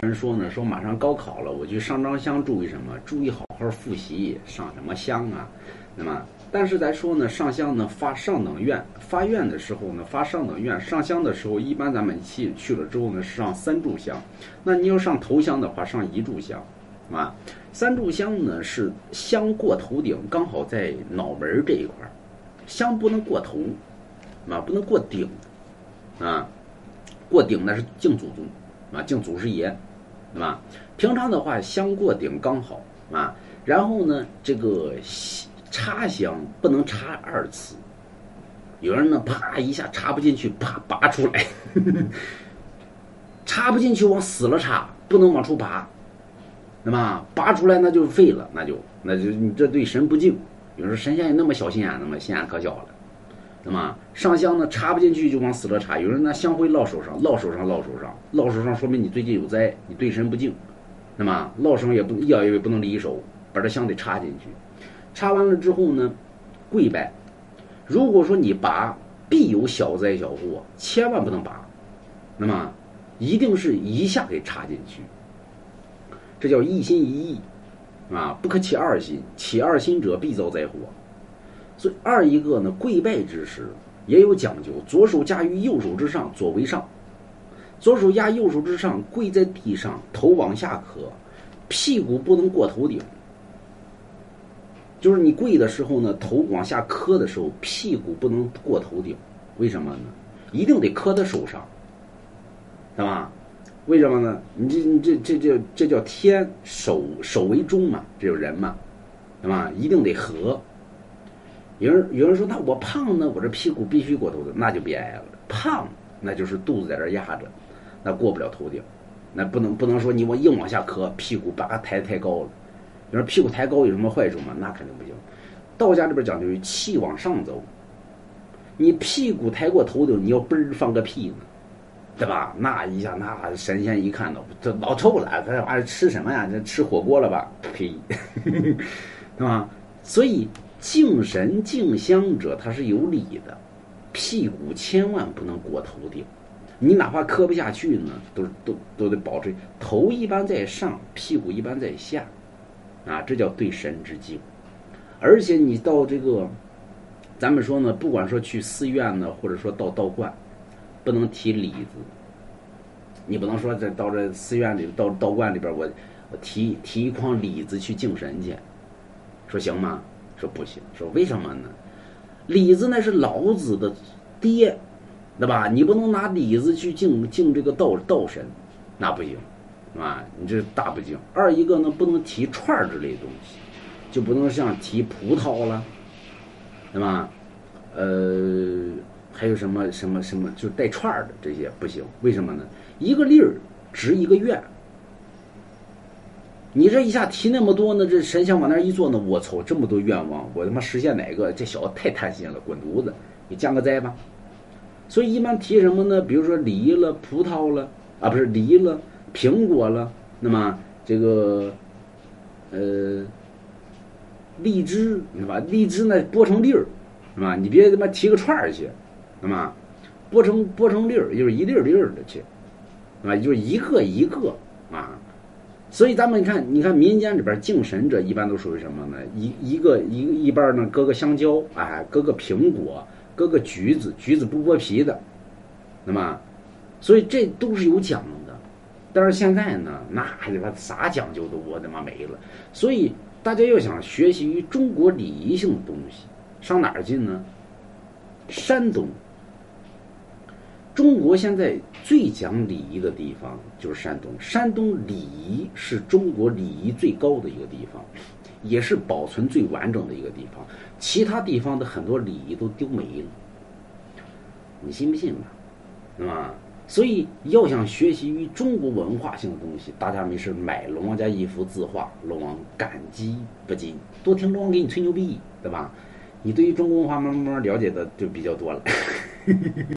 人说呢，说马上高考了，我去上张香，注意什么？注意好好复习，上什么香啊？那么，但是咱说呢，上香呢发上等愿，发愿的时候呢发上等愿，上香的时候一般咱们去去了之后呢上三炷香，那你要上头香的话上一炷香，啊，三炷香呢是香过头顶，刚好在脑门这一块儿，香不能过头，啊，不能过顶，啊，过顶那是敬祖宗。啊，敬祖师爷，对吧？平常的话，香过顶刚好啊。然后呢，这个插香不能插二次。有人呢，啪一下插不进去，啪拔出来，插不进去往死了插，不能往出拔，对吧？拔出来那就废了，那就那就你这对神不敬。有人说神仙也那么小心眼子吗？心眼可小了。那么上香呢，插不进去就往死了插。有人拿香灰烙手上，烙手上，烙手上，烙手上，说明你最近有灾，你对神不敬。那么烙上也不要也不能离手，把这香得插进去。插完了之后呢，跪拜。如果说你拔，必有小灾小祸，千万不能拔。那么一定是一下给插进去。这叫一心一意啊，不可起二心，起二心者必遭灾祸。所以二一个呢，跪拜之时也有讲究，左手架于右手之上，左为上；左手压右手之上，跪在地上，头往下磕，屁股不能过头顶。就是你跪的时候呢，头往下磕的时候，屁股不能过头顶。为什么呢？一定得磕在手上，对吧？为什么呢？你这你这这这这叫天手手为中嘛，这叫人嘛，对吧？一定得合。有人有人说，那我胖呢？我这屁股必须过头顶，那就别挨了。胖那就是肚子在这压着，那过不了头顶。那不能不能说你我硬往下磕，屁股把它抬太高了。你说屁股抬高有什么坏处吗？那肯定不行。道家里边讲究气往上走，你屁股抬过头顶，你要嘣放个屁呢，对吧？那一下那神仙一看到，这老臭了，这玩意吃什么呀？这吃火锅了吧？呸，对吧？所以。敬神敬香者，他是有礼的，屁股千万不能过头顶。你哪怕磕不下去呢，都都都得保持头一般在上，屁股一般在下，啊，这叫对神之敬。而且你到这个，咱们说呢，不管说去寺院呢，或者说到道观，不能提李子。你不能说这到这寺院里、到道观里边，我我提提一筐李子去敬神去，说行吗？说不行，说为什么呢？李子那是老子的爹，对吧？你不能拿李子去敬敬这个道道神，那不行，啊，你这大不敬。二一个呢，不能提串儿之类的东西，就不能像提葡萄了，对吧？呃，还有什么什么什么，就带串儿的这些不行。为什么呢？一个粒儿值一个愿。你这一下提那么多呢？这神像往那一坐呢？我操，这么多愿望，我他妈实现哪个？这小子太贪心了，滚犊子！你降个灾吧。所以一般提什么呢？比如说梨了、葡萄了啊，不是梨了、苹果了，那么这个呃荔枝是吧？荔枝呢剥成粒儿是吧？你别他妈提个串儿去，那么剥成剥成粒儿，就是一粒儿粒儿的去，啊，就是一个一个啊。所以咱们看，你看民间里边敬神者一般都属于什么呢？一一个一一半呢，搁个香蕉，哎，搁个苹果，搁个橘子，橘子不剥皮的，那么，所以这都是有讲究的。但是现在呢，那他妈啥讲究都我他妈没了。所以大家要想学习于中国礼仪性的东西，上哪儿进呢？山东。中国现在最讲礼仪的地方就是山东。山东礼仪是中国礼仪最高的一个地方，也是保存最完整的一个地方。其他地方的很多礼仪都丢没了，你信不信吧？是吧？所以要想学习于中国文化性的东西，大家没事买龙王家一幅字画，龙王感激不尽。多听龙王给你吹牛逼，对吧？你对于中国文化慢慢慢慢了解的就比较多了。